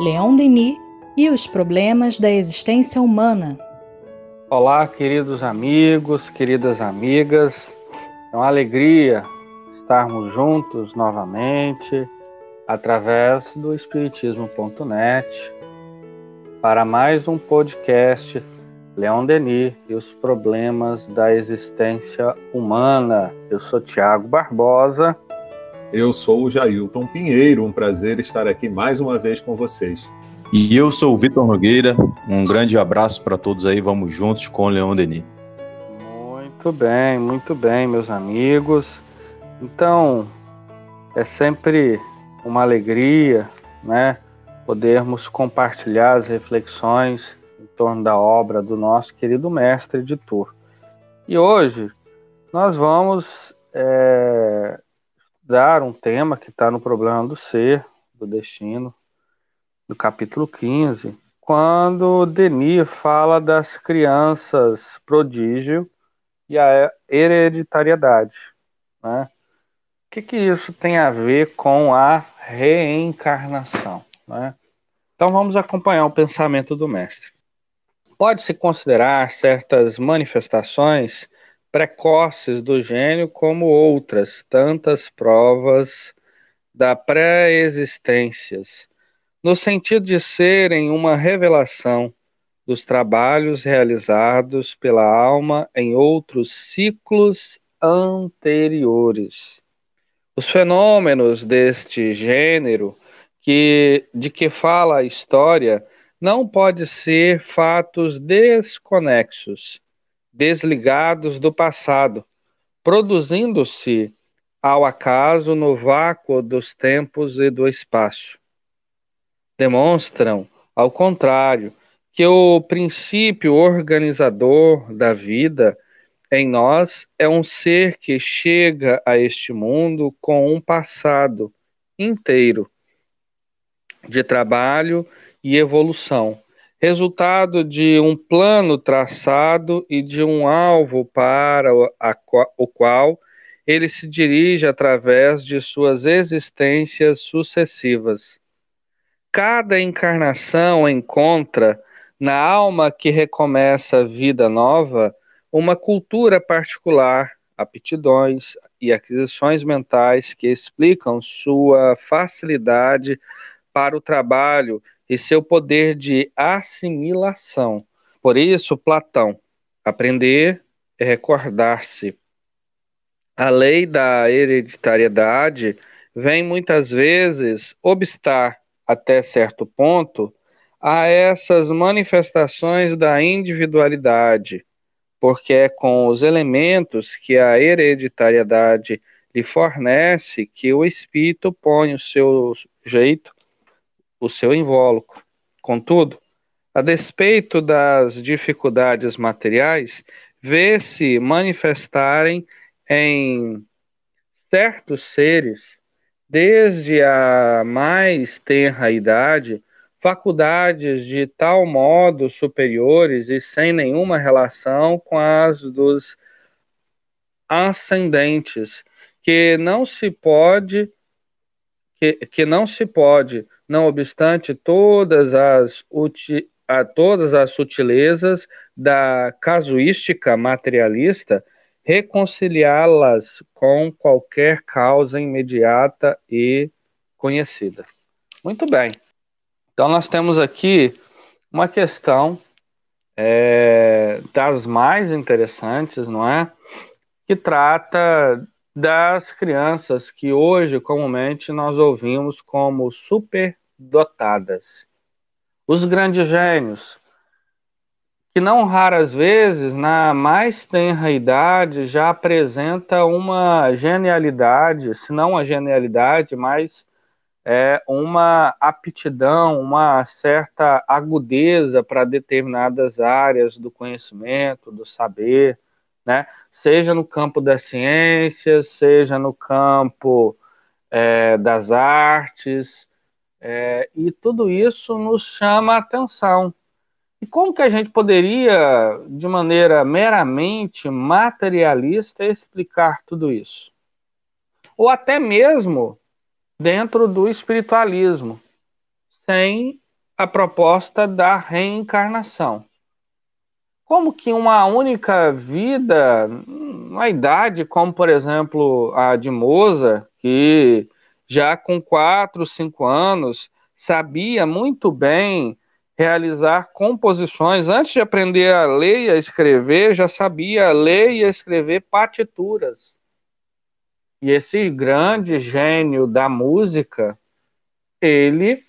Leon Denis e os problemas da existência humana. Olá, queridos amigos, queridas amigas. É uma alegria estarmos juntos novamente através do Espiritismo.net para mais um podcast Leon Denis e os problemas da existência humana. Eu sou Tiago Barbosa eu sou o Jailton Pinheiro, um prazer estar aqui mais uma vez com vocês. E eu sou o Vitor Nogueira, um grande abraço para todos aí, vamos juntos com o Leão Denis. Muito bem, muito bem, meus amigos. Então, é sempre uma alegria, né, podermos compartilhar as reflexões em torno da obra do nosso querido mestre editor. E hoje nós vamos é, dar um tema que está no problema do ser, do destino, do capítulo 15, quando Denis fala das crianças prodígio e a hereditariedade. Né? O que, que isso tem a ver com a reencarnação? Né? Então vamos acompanhar o pensamento do mestre. Pode-se considerar certas manifestações precoces do gênio, como outras tantas provas da pré-existências, no sentido de serem uma revelação dos trabalhos realizados pela alma em outros ciclos anteriores. Os fenômenos deste gênero que de que fala a história não pode ser fatos desconexos desligados do passado, produzindo-se ao acaso no vácuo dos tempos e do espaço. Demonstram, ao contrário, que o princípio organizador da vida em nós é um ser que chega a este mundo com um passado inteiro de trabalho e evolução resultado de um plano traçado e de um alvo para o qual ele se dirige através de suas existências sucessivas. Cada encarnação encontra, na alma que recomeça vida nova, uma cultura particular, aptidões e aquisições mentais que explicam sua facilidade para o trabalho e seu poder de assimilação. Por isso, Platão, aprender é recordar-se. A lei da hereditariedade vem muitas vezes obstar, até certo ponto, a essas manifestações da individualidade, porque é com os elementos que a hereditariedade lhe fornece que o espírito põe o seu jeito o seu invólucro. Contudo, a despeito das dificuldades materiais, vê-se manifestarem em certos seres, desde a mais tenra idade, faculdades de tal modo superiores e sem nenhuma relação com as dos ascendentes, que não se pode que, que não se pode não obstante todas as, a todas as sutilezas da casuística materialista, reconciliá-las com qualquer causa imediata e conhecida. Muito bem. Então, nós temos aqui uma questão é, das mais interessantes, não é? Que trata das crianças que hoje comumente nós ouvimos como superdotadas. Os grandes gênios, que não raras vezes, na mais tenra idade, já apresenta uma genialidade, se não a genialidade, mas é, uma aptidão, uma certa agudeza para determinadas áreas do conhecimento, do saber, né? Seja no campo das ciências, seja no campo é, das artes, é, e tudo isso nos chama a atenção. E como que a gente poderia, de maneira meramente materialista, explicar tudo isso? Ou até mesmo dentro do espiritualismo, sem a proposta da reencarnação. Como que uma única vida, uma idade como, por exemplo, a de Moza, que já com quatro, cinco anos sabia muito bem realizar composições. Antes de aprender a ler e a escrever, já sabia ler e escrever partituras. E esse grande gênio da música, ele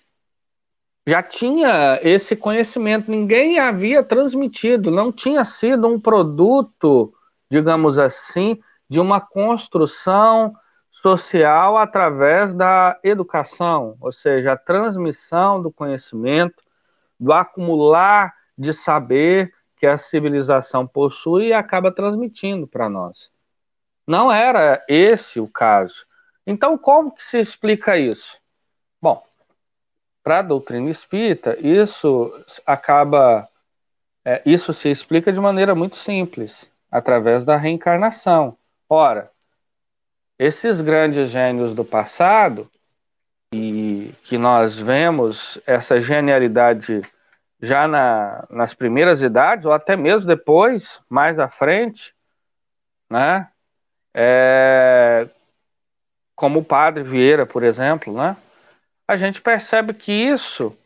já tinha esse conhecimento, ninguém havia transmitido, não tinha sido um produto, digamos assim, de uma construção social através da educação, ou seja, a transmissão do conhecimento do acumular de saber que a civilização possui e acaba transmitindo para nós. Não era esse o caso. Então, como que se explica isso? Bom, para a doutrina espírita, isso acaba, é, isso se explica de maneira muito simples, através da reencarnação. Ora, esses grandes gênios do passado, e que nós vemos essa genialidade já na, nas primeiras idades, ou até mesmo depois, mais à frente, né? É, como o padre Vieira, por exemplo, né? A gente percebe que isso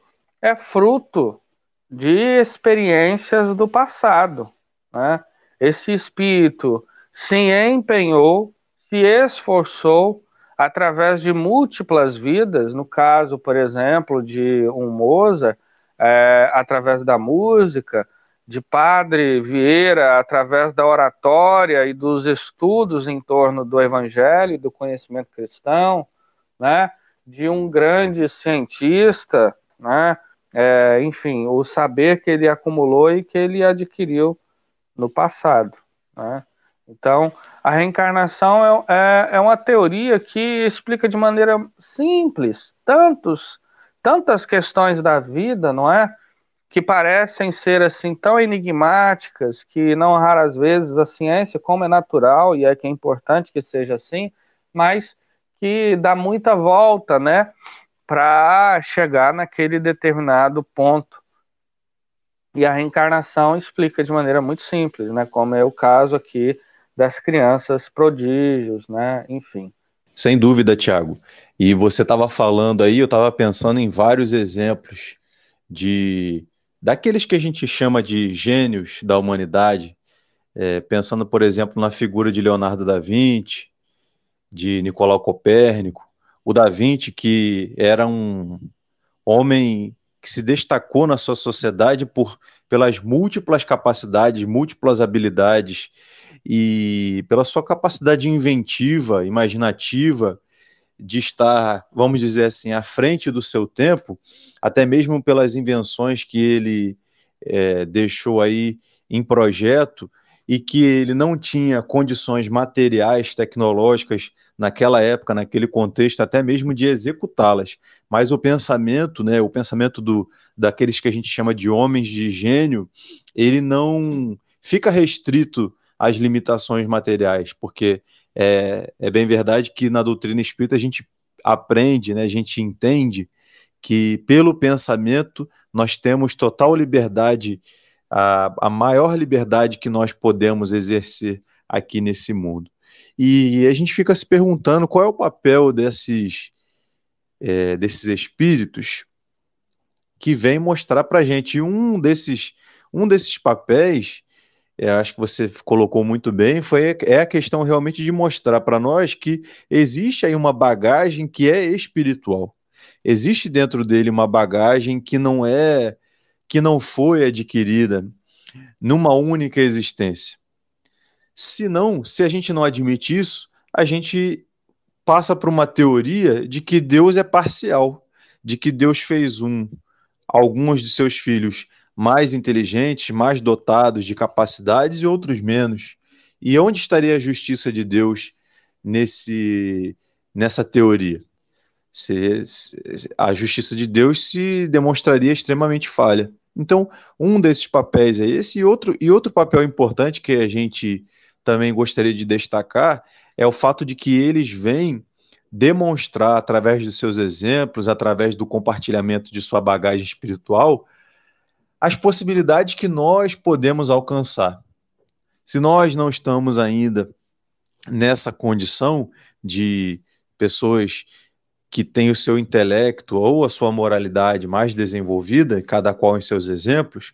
é fruto de experiências do passado, né? Esse espírito se empenhou, se esforçou através de múltiplas vidas, no caso, por exemplo, de um Mozart, é, através da música, de Padre Vieira, através da oratória e dos estudos em torno do Evangelho e do conhecimento cristão, né? De um grande cientista, né? É, enfim, o saber que ele acumulou e que ele adquiriu no passado. Né? Então, a reencarnação é, é, é, uma teoria que explica de maneira simples tantos, tantas questões da vida, não é? Que parecem ser assim tão enigmáticas que não raras vezes a ciência, como é natural e é que é importante que seja assim, mas que dá muita volta, né? Para chegar naquele determinado ponto. E a reencarnação explica de maneira muito simples, né? Como é o caso aqui das crianças prodígios, né? Enfim. Sem dúvida, Tiago. E você estava falando aí, eu estava pensando em vários exemplos de daqueles que a gente chama de gênios da humanidade, é, pensando, por exemplo, na figura de Leonardo da Vinci, de Nicolau Copérnico, o da Vinci, que era um homem que se destacou na sua sociedade por pelas múltiplas capacidades, múltiplas habilidades e pela sua capacidade inventiva, imaginativa, de estar, vamos dizer assim, à frente do seu tempo, até mesmo pelas invenções que ele é, deixou aí em projeto e que ele não tinha condições materiais, tecnológicas naquela época, naquele contexto, até mesmo de executá-las. Mas o pensamento, né, o pensamento do, daqueles que a gente chama de homens de gênio, ele não fica restrito as limitações materiais, porque é, é bem verdade que na doutrina espírita a gente aprende, né, a gente entende que pelo pensamento nós temos total liberdade, a, a maior liberdade que nós podemos exercer aqui nesse mundo. E a gente fica se perguntando qual é o papel desses, é, desses espíritos que vem mostrar para gente. E um desses, um desses papéis é, acho que você colocou muito bem, foi, é a questão realmente de mostrar para nós que existe aí uma bagagem que é espiritual. Existe dentro dele uma bagagem que não é, que não foi adquirida numa única existência. Se não, se a gente não admite isso, a gente passa para uma teoria de que Deus é parcial, de que Deus fez um, alguns de seus filhos mais inteligentes, mais dotados de capacidades e outros menos. E onde estaria a justiça de Deus nesse nessa teoria? Se, se, a justiça de Deus se demonstraria extremamente falha. Então, um desses papéis é esse, e outro, e outro papel importante que a gente também gostaria de destacar é o fato de que eles vêm demonstrar através dos seus exemplos, através do compartilhamento de sua bagagem espiritual, as possibilidades que nós podemos alcançar. Se nós não estamos ainda nessa condição de pessoas que têm o seu intelecto ou a sua moralidade mais desenvolvida, cada qual em seus exemplos,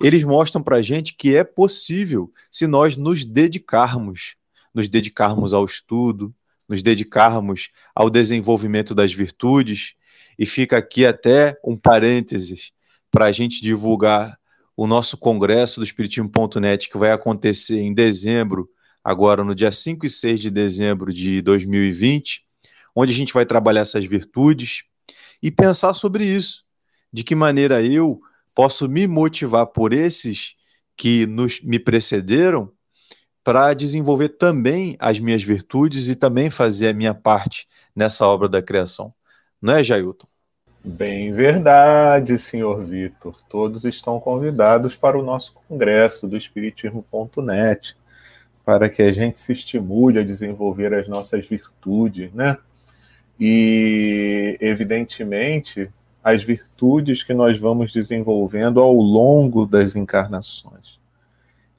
eles mostram para a gente que é possível se nós nos dedicarmos, nos dedicarmos ao estudo, nos dedicarmos ao desenvolvimento das virtudes. E fica aqui até um parênteses para a gente divulgar o nosso congresso do Espiritismo.net, que vai acontecer em dezembro, agora no dia 5 e 6 de dezembro de 2020, onde a gente vai trabalhar essas virtudes e pensar sobre isso. De que maneira eu posso me motivar por esses que nos, me precederam para desenvolver também as minhas virtudes e também fazer a minha parte nessa obra da criação. Não é, Jailton? Bem verdade, senhor Vitor. Todos estão convidados para o nosso congresso do Espiritismo.net, para que a gente se estimule a desenvolver as nossas virtudes, né? E, evidentemente, as virtudes que nós vamos desenvolvendo ao longo das encarnações.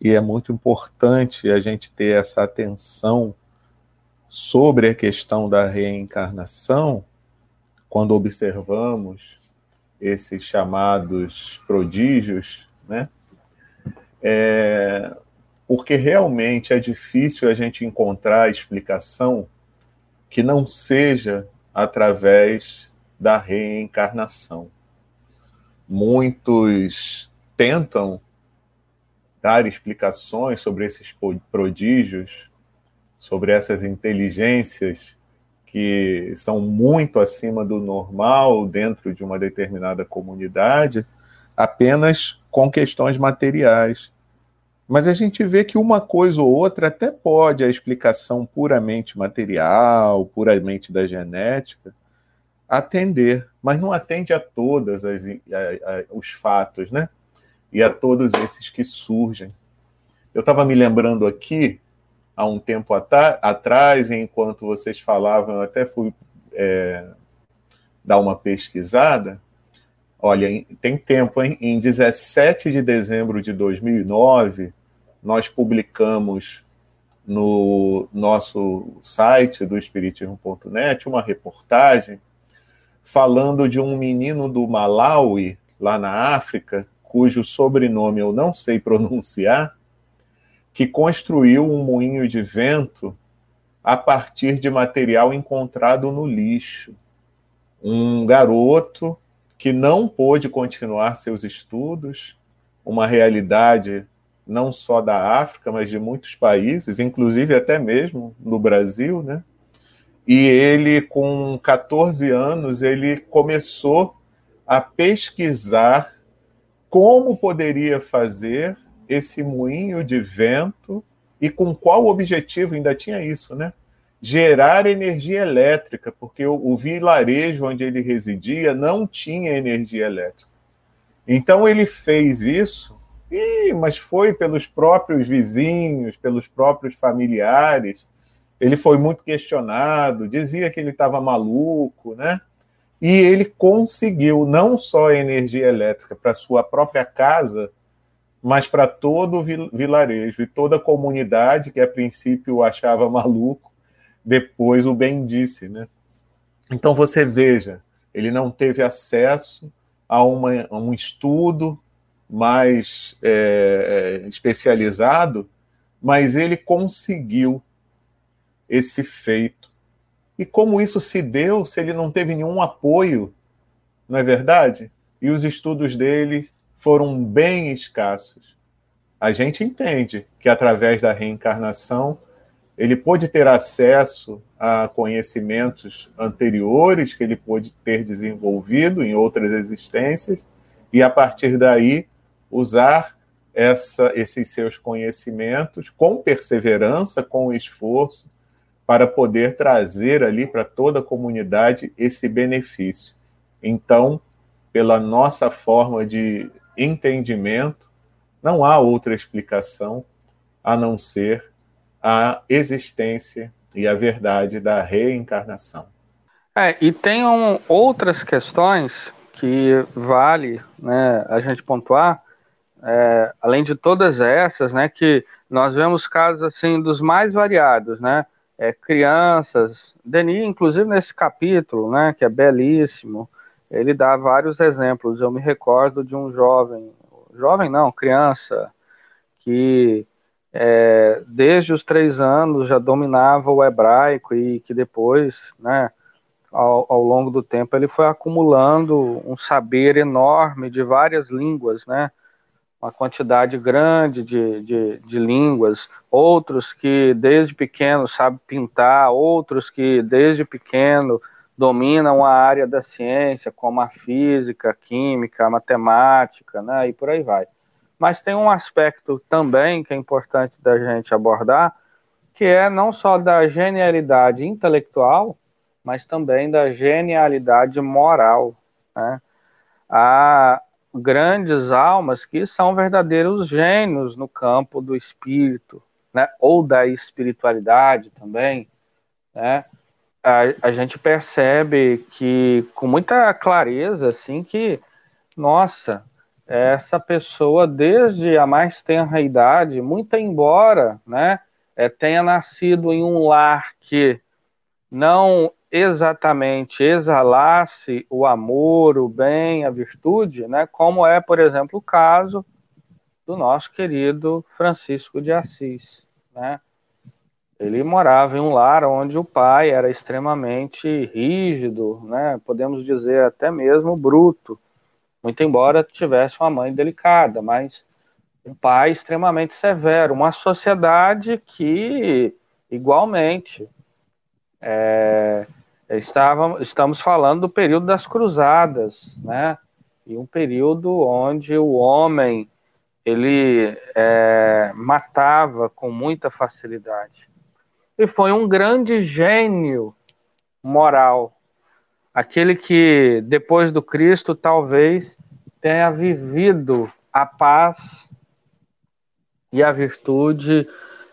E é muito importante a gente ter essa atenção sobre a questão da reencarnação quando observamos esses chamados prodígios, né? É, porque realmente é difícil a gente encontrar explicação que não seja através da reencarnação. Muitos tentam dar explicações sobre esses prodígios, sobre essas inteligências que são muito acima do normal dentro de uma determinada comunidade, apenas com questões materiais. Mas a gente vê que uma coisa ou outra até pode a explicação puramente material, puramente da genética, atender, mas não atende a todas os fatos, né? e a todos esses que surgem. Eu estava me lembrando aqui, há um tempo atrás, enquanto vocês falavam, eu até fui é, dar uma pesquisada. Olha, tem tempo, hein? Em 17 de dezembro de 2009, nós publicamos no nosso site do Espiritismo.net uma reportagem falando de um menino do Malawi, lá na África, cujo sobrenome eu não sei pronunciar, que construiu um moinho de vento a partir de material encontrado no lixo. Um garoto que não pôde continuar seus estudos, uma realidade não só da África, mas de muitos países, inclusive até mesmo no Brasil, né? E ele, com 14 anos, ele começou a pesquisar como poderia fazer esse moinho de vento e com qual objetivo, ainda tinha isso, né? Gerar energia elétrica, porque o, o vilarejo onde ele residia não tinha energia elétrica. Então ele fez isso, e, mas foi pelos próprios vizinhos, pelos próprios familiares. Ele foi muito questionado, dizia que ele estava maluco, né? E ele conseguiu não só energia elétrica para sua própria casa, mas para todo o vilarejo e toda a comunidade, que a princípio o achava maluco, depois o bendisse. Né? Então você veja, ele não teve acesso a, uma, a um estudo mais é, é especializado, mas ele conseguiu esse feito e como isso se deu se ele não teve nenhum apoio, não é verdade? E os estudos dele foram bem escassos. A gente entende que através da reencarnação ele pôde ter acesso a conhecimentos anteriores que ele pôde ter desenvolvido em outras existências e a partir daí usar essa, esses seus conhecimentos com perseverança, com esforço, para poder trazer ali para toda a comunidade esse benefício. Então, pela nossa forma de entendimento, não há outra explicação a não ser a existência e a verdade da reencarnação. É, e tem um, outras questões que vale né, a gente pontuar, é, além de todas essas, né, que nós vemos casos assim dos mais variados, né, é, crianças, Denis, inclusive nesse capítulo, né, que é belíssimo, ele dá vários exemplos. Eu me recordo de um jovem, jovem não, criança, que é, desde os três anos já dominava o hebraico e que depois, né, ao, ao, longo do tempo, ele foi acumulando um saber enorme de várias línguas, né, uma quantidade grande de, de, de línguas, outros que desde pequeno sabem pintar, outros que desde pequeno dominam a área da ciência, como a física, a química, a matemática, né, e por aí vai. Mas tem um aspecto também que é importante da gente abordar, que é não só da genialidade intelectual, mas também da genialidade moral. Né? Há grandes almas que são verdadeiros gênios no campo do espírito, né? ou da espiritualidade também. Né? A, a gente percebe que, com muita clareza, assim, que, nossa, essa pessoa, desde a mais tenra idade, muito embora né, é, tenha nascido em um lar que não exatamente exalasse o amor, o bem, a virtude, né, como é, por exemplo, o caso do nosso querido Francisco de Assis. Né? Ele morava em um lar onde o pai era extremamente rígido, né, podemos dizer até mesmo bruto, muito embora tivesse uma mãe delicada, mas um pai extremamente severo, uma sociedade que, igualmente, é, estava, estamos falando do período das cruzadas, né? E um período onde o homem ele é, matava com muita facilidade. E foi um grande gênio moral, aquele que depois do Cristo talvez tenha vivido a paz e a virtude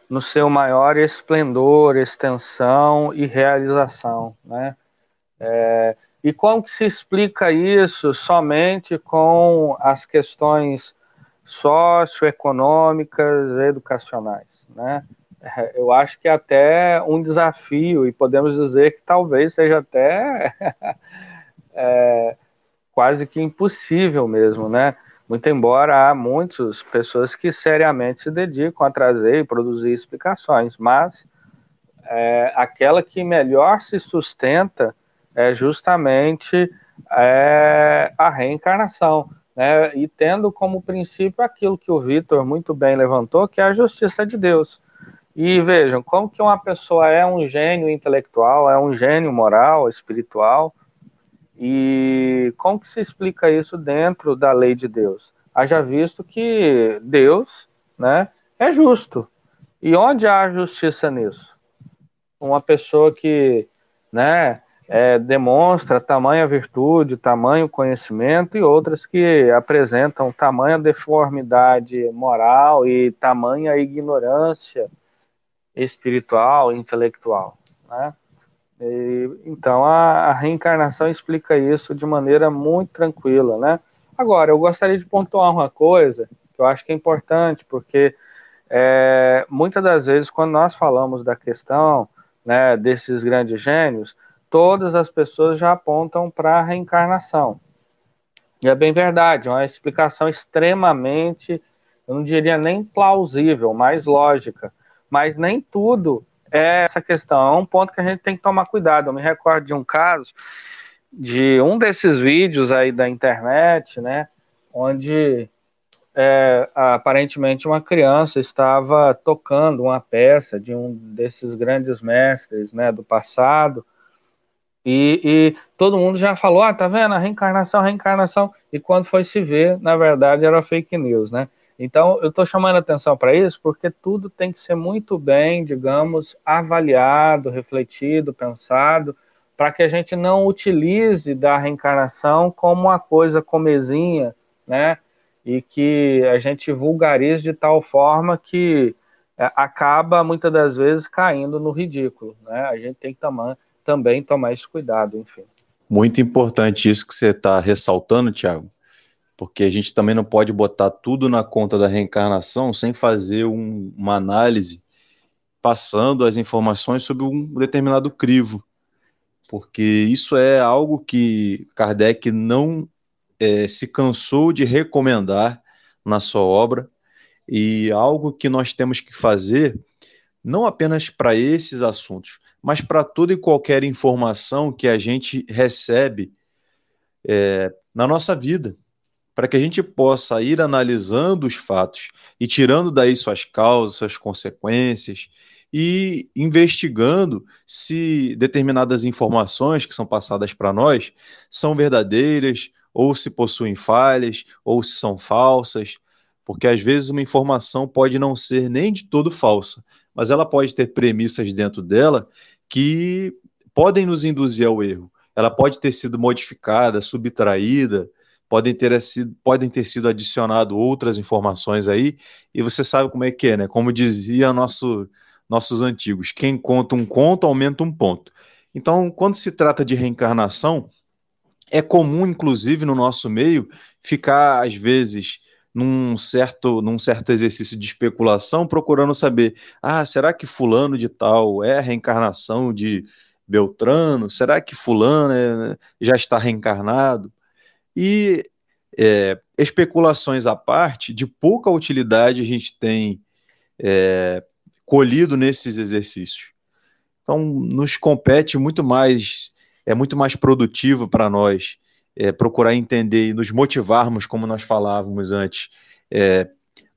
no seu maior esplendor, extensão e realização, né? É, e como que se explica isso somente com as questões socioeconômicas, educacionais, né? Eu acho que é até um desafio, e podemos dizer que talvez seja até é, quase que impossível mesmo, né? Muito embora há muitas pessoas que seriamente se dedicam a trazer e produzir explicações, mas é, aquela que melhor se sustenta é justamente é, a reencarnação, né? E tendo como princípio aquilo que o Vitor muito bem levantou, que é a justiça de Deus. E vejam, como que uma pessoa é um gênio intelectual, é um gênio moral, espiritual, e como que se explica isso dentro da lei de Deus? Haja visto que Deus né, é justo. E onde há justiça nisso? Uma pessoa que né, é, demonstra tamanha virtude, tamanho conhecimento, e outras que apresentam tamanha deformidade moral e tamanha ignorância espiritual, intelectual. Né? E, então a, a, reencarnação explica isso de maneira muito tranquila, né? Agora, eu gostaria de pontuar uma coisa que eu acho que é importante, porque é, muitas das vezes, quando nós falamos da questão né, desses grandes gênios, todas as pessoas já apontam para a reencarnação. E é bem verdade, é uma explicação extremamente, eu não diria nem plausível, mas lógica mas nem tudo é essa questão. É um ponto que a gente tem que tomar cuidado. Eu me recordo de um caso de um desses vídeos aí da internet, né, onde é, aparentemente uma criança estava tocando uma peça de um desses grandes mestres, né, do passado, e, e, todo mundo já falou, ah, tá vendo, a reencarnação, a reencarnação, e quando foi se ver, na verdade era fake news, né, então, eu estou chamando atenção para isso porque tudo tem que ser muito bem, digamos, avaliado, refletido, pensado, para que a gente não utilize da reencarnação como uma coisa comezinha, né? E que a gente vulgarize de tal forma que é, acaba muitas das vezes caindo no ridículo, né? A gente tem que tomar, também tomar esse cuidado, enfim. Muito importante isso que você está ressaltando, Tiago, porque a gente também não pode botar tudo na conta da reencarnação sem fazer um, uma análise passando as informações sobre um determinado crivo, porque isso é algo que Kardec não é, se cansou de recomendar na sua obra. E algo que nós temos que fazer não apenas para esses assuntos, mas para toda e qualquer informação que a gente recebe é, na nossa vida, para que a gente possa ir analisando os fatos e tirando daí suas causas, suas consequências e investigando se determinadas informações que são passadas para nós são verdadeiras ou se possuem falhas ou se são falsas, porque às vezes uma informação pode não ser nem de todo falsa, mas ela pode ter premissas dentro dela que podem nos induzir ao erro. Ela pode ter sido modificada, subtraída, podem ter sido, podem ter sido adicionado outras informações aí, e você sabe como é que é, né? Como dizia nosso nossos antigos. Quem conta um conto aumenta um ponto. Então, quando se trata de reencarnação, é comum, inclusive, no nosso meio, ficar, às vezes, num certo, num certo exercício de especulação, procurando saber: ah, será que Fulano de Tal é a reencarnação de Beltrano? Será que Fulano é, já está reencarnado? E é, especulações à parte, de pouca utilidade a gente tem é, colhido nesses exercícios. Então, nos compete muito mais, é muito mais produtivo para nós é, procurar entender e nos motivarmos, como nós falávamos antes, é,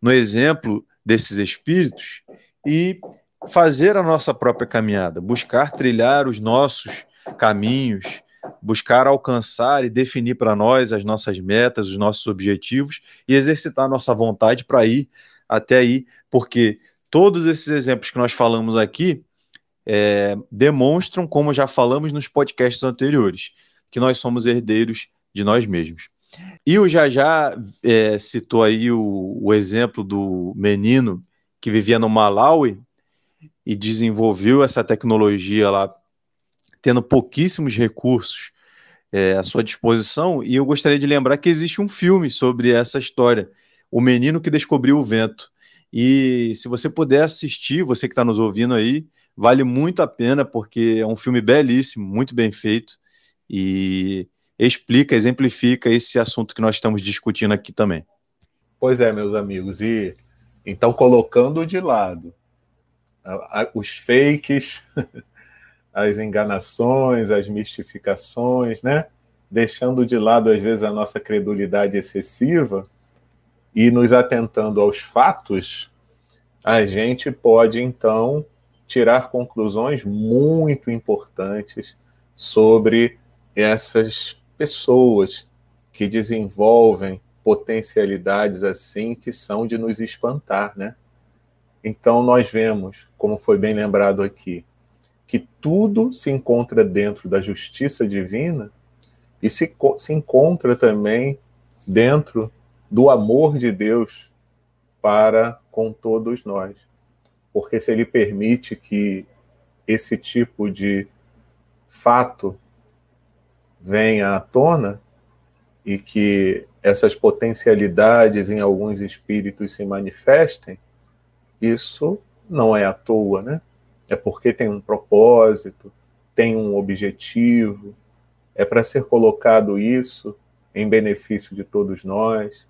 no exemplo desses espíritos e fazer a nossa própria caminhada, buscar trilhar os nossos caminhos, buscar alcançar e definir para nós as nossas metas, os nossos objetivos e exercitar nossa vontade para ir até aí, porque Todos esses exemplos que nós falamos aqui é, demonstram, como já falamos nos podcasts anteriores, que nós somos herdeiros de nós mesmos. E o Jajá é, citou aí o, o exemplo do menino que vivia no Malawi e desenvolveu essa tecnologia lá, tendo pouquíssimos recursos é, à sua disposição. E eu gostaria de lembrar que existe um filme sobre essa história, O Menino que Descobriu o Vento. E se você puder assistir, você que está nos ouvindo aí, vale muito a pena, porque é um filme belíssimo, muito bem feito, e explica, exemplifica esse assunto que nós estamos discutindo aqui também. Pois é, meus amigos, e então colocando de lado os fakes, as enganações, as mistificações, né? Deixando de lado, às vezes, a nossa credulidade excessiva, e nos atentando aos fatos, a gente pode então tirar conclusões muito importantes sobre essas pessoas que desenvolvem potencialidades assim que são de nos espantar, né? Então nós vemos, como foi bem lembrado aqui, que tudo se encontra dentro da justiça divina e se, se encontra também dentro do amor de Deus para com todos nós. Porque se ele permite que esse tipo de fato venha à tona e que essas potencialidades em alguns espíritos se manifestem, isso não é à toa, né? É porque tem um propósito, tem um objetivo, é para ser colocado isso em benefício de todos nós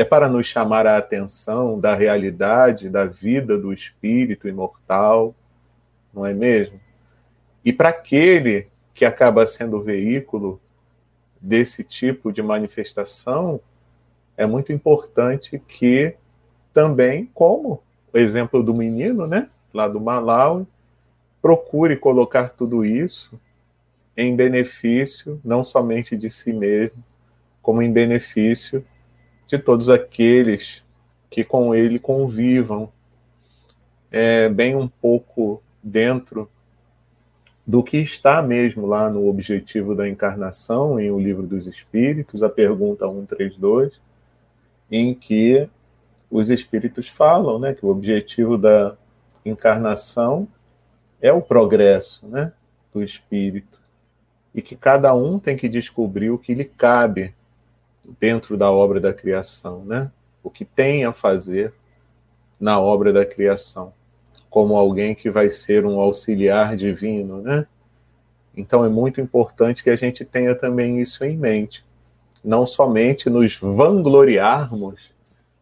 é para nos chamar a atenção da realidade da vida do espírito imortal, não é mesmo? E para aquele que acaba sendo o veículo desse tipo de manifestação, é muito importante que também, como o exemplo do menino, né, lá do Malawi, procure colocar tudo isso em benefício não somente de si mesmo, como em benefício de todos aqueles que com ele convivam, é, bem um pouco dentro do que está mesmo lá no objetivo da encarnação, em O Livro dos Espíritos, a pergunta 132, em que os espíritos falam né, que o objetivo da encarnação é o progresso né, do espírito. E que cada um tem que descobrir o que lhe cabe dentro da obra da criação, né? O que tem a fazer na obra da criação, como alguém que vai ser um auxiliar divino, né? Então é muito importante que a gente tenha também isso em mente. Não somente nos vangloriarmos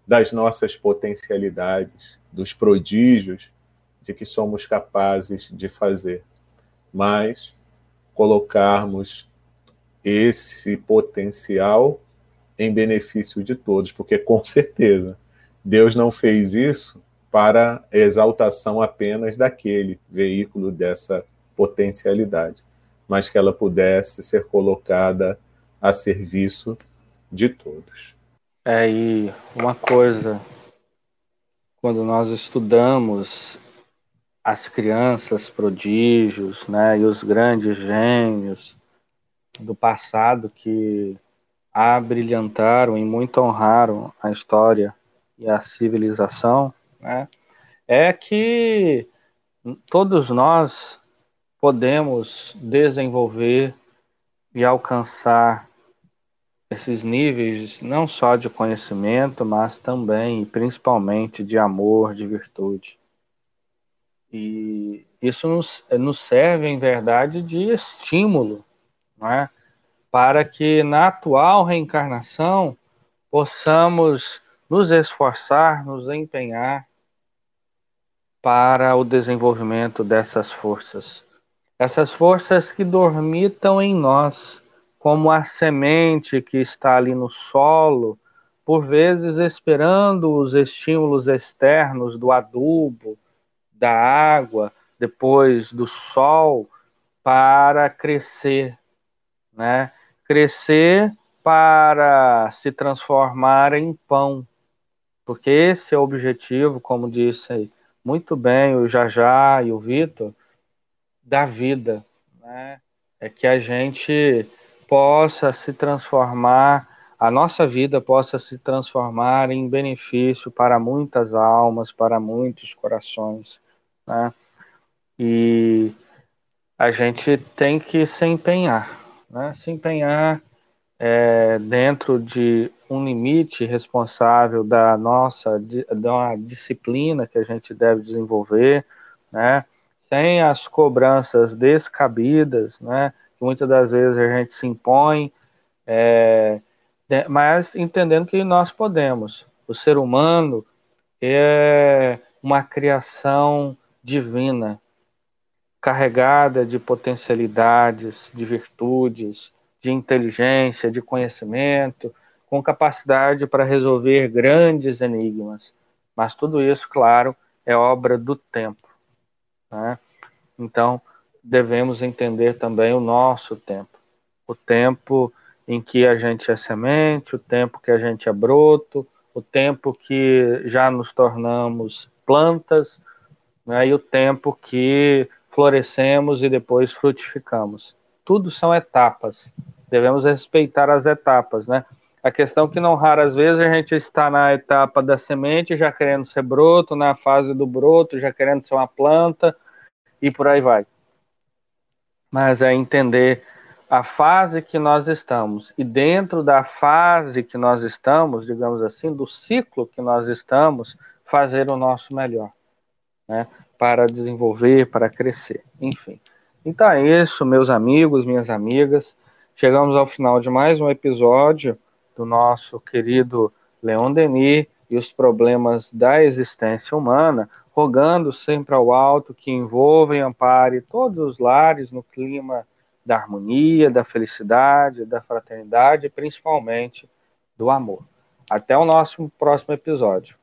das nossas potencialidades, dos prodígios de que somos capazes de fazer, mas colocarmos esse potencial em benefício de todos, porque com certeza Deus não fez isso para exaltação apenas daquele veículo dessa potencialidade, mas que ela pudesse ser colocada a serviço de todos. É, uma coisa, quando nós estudamos as crianças prodígios, né, e os grandes gênios do passado que abrilhantaram e muito honraram a história e a civilização, né, é que todos nós podemos desenvolver e alcançar esses níveis não só de conhecimento, mas também e principalmente de amor, de virtude. E isso nos, nos serve, em verdade, de estímulo, não é? para que na atual reencarnação possamos nos esforçar, nos empenhar para o desenvolvimento dessas forças. Essas forças que dormitam em nós, como a semente que está ali no solo, por vezes esperando os estímulos externos do adubo, da água, depois do sol, para crescer, né? crescer para se transformar em pão, porque esse é o objetivo, como disse aí, muito bem o Jajá e o Vitor, da vida, né? É que a gente possa se transformar, a nossa vida possa se transformar em benefício para muitas almas, para muitos corações, né? E a gente tem que se empenhar, né, se empenhar é, dentro de um limite responsável da nossa da disciplina que a gente deve desenvolver, né, sem as cobranças descabidas, né, que muitas das vezes a gente se impõe, é, mas entendendo que nós podemos. O ser humano é uma criação divina, carregada de potencialidades, de virtudes, de inteligência, de conhecimento, com capacidade para resolver grandes enigmas. Mas tudo isso, claro, é obra do tempo. Né? Então, devemos entender também o nosso tempo. O tempo em que a gente é semente, o tempo que a gente é broto, o tempo que já nos tornamos plantas, né? e o tempo que florescemos e depois frutificamos. Tudo são etapas. Devemos respeitar as etapas, né? A questão é que não raras vezes a gente está na etapa da semente, já querendo ser broto, na fase do broto, já querendo ser uma planta e por aí vai. Mas é entender a fase que nós estamos e dentro da fase que nós estamos, digamos assim, do ciclo que nós estamos, fazer o nosso melhor, né? para desenvolver, para crescer, enfim. Então é isso, meus amigos, minhas amigas. Chegamos ao final de mais um episódio do nosso querido Leon Denis e os problemas da existência humana, rogando sempre ao alto que envolva e ampare todos os lares no clima da harmonia, da felicidade, da fraternidade e principalmente do amor. Até o nosso próximo episódio.